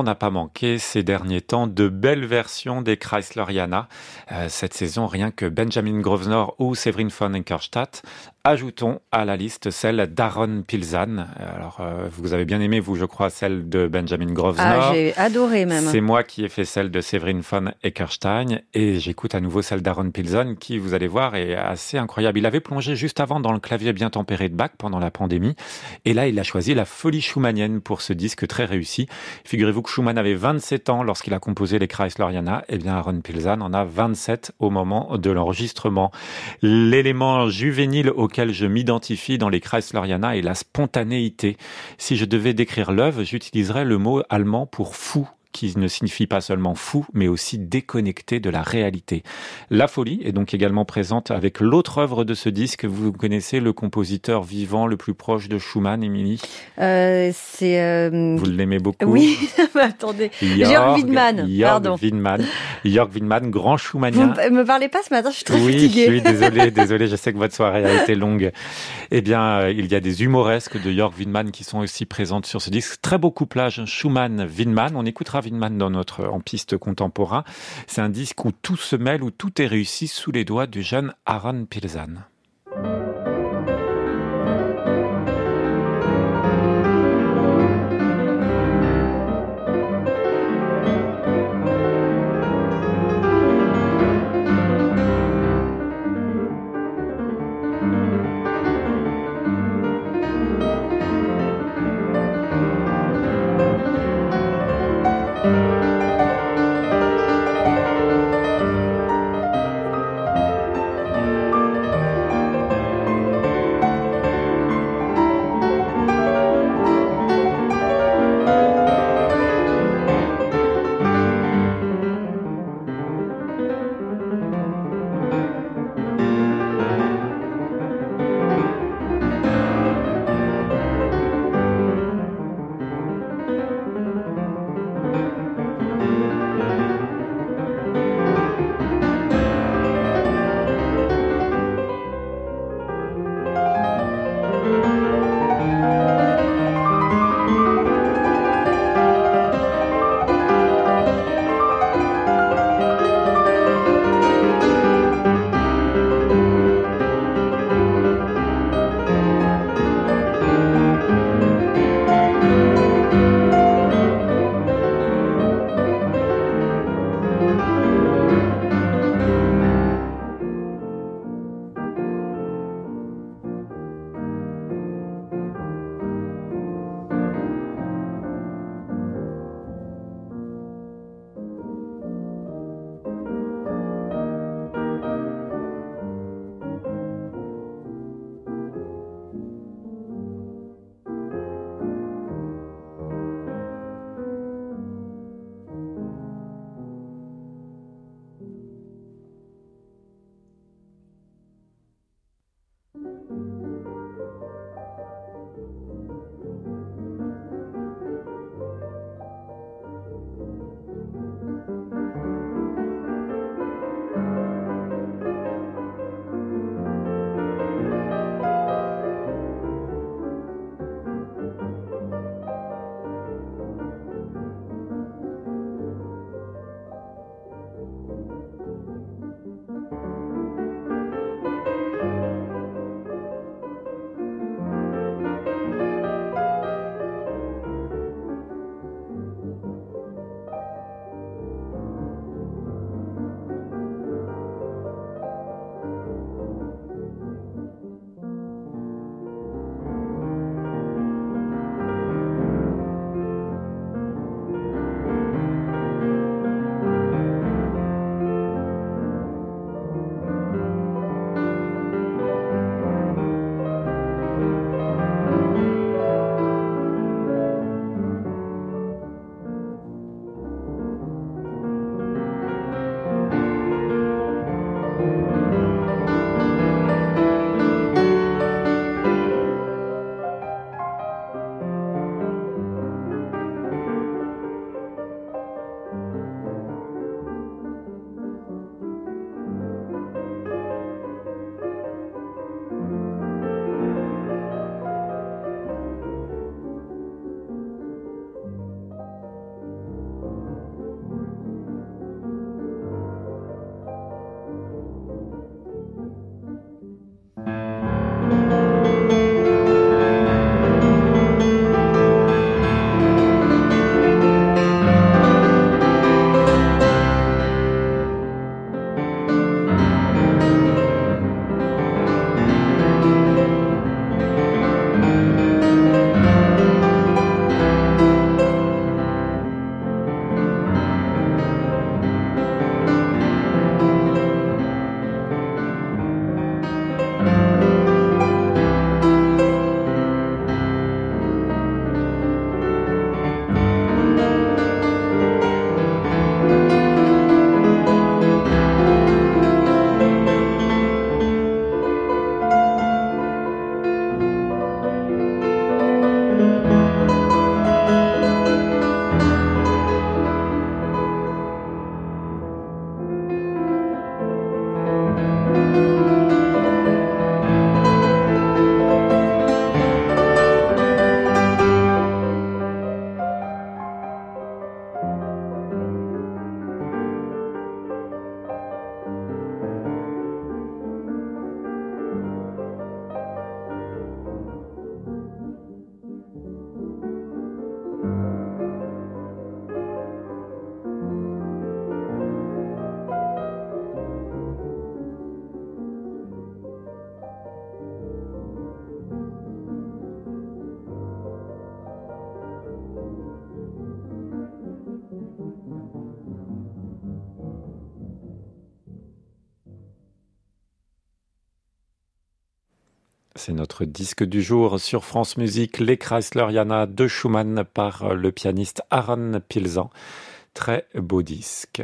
on n'a pas manqué ces derniers temps de belles versions des Chrysleriana. Euh, cette saison, rien que Benjamin Grosvenor ou Severin von Enkerstadt Ajoutons à la liste celle d'Aaron Pilzan. Alors, euh, vous avez bien aimé, vous, je crois, celle de Benjamin Grosvenor. Ah, j'ai adoré même. C'est moi qui ai fait celle de Severin von Eckerstein et j'écoute à nouveau celle d'Aaron Pilzan qui, vous allez voir, est assez incroyable. Il avait plongé juste avant dans le clavier bien tempéré de Bach pendant la pandémie et là, il a choisi la folie schumannienne pour ce disque très réussi. Figurez-vous que Schumann avait 27 ans lorsqu'il a composé les Chrysleriana. et eh bien, Aaron Pilzan en a 27 au moment de l'enregistrement. L'élément juvénile au auquel je m'identifie dans les Chrysleriana est la spontanéité. Si je devais décrire l'œuvre, j'utiliserais le mot allemand pour fou qui ne signifie pas seulement fou, mais aussi déconnecté de la réalité. La folie est donc également présente avec l'autre œuvre de ce disque. Vous connaissez le compositeur vivant le plus proche de Schumann, Émilie? Euh, C'est. Euh... Vous l'aimez beaucoup? Oui, attendez. Jörg Widmann. Jörg Widmann. Jörg Widmann, grand Schumannien. Vous me parlez pas ce matin, je suis très oui, fatiguée. Oui, désolé, désolé, je sais que votre soirée a été longue. Eh bien, euh, il y a des humoresques de Jörg Widmann qui sont aussi présentes sur ce disque. Très beau couplage Schumann-Widmann. On écoutera Winman dans notre en piste contemporain. C'est un disque où tout se mêle, où tout est réussi sous les doigts du jeune Aaron Pilzan. C'est notre disque du jour sur France Musique, les Chrysleriana de Schumann par le pianiste Aaron Pilzan. Très beau disque.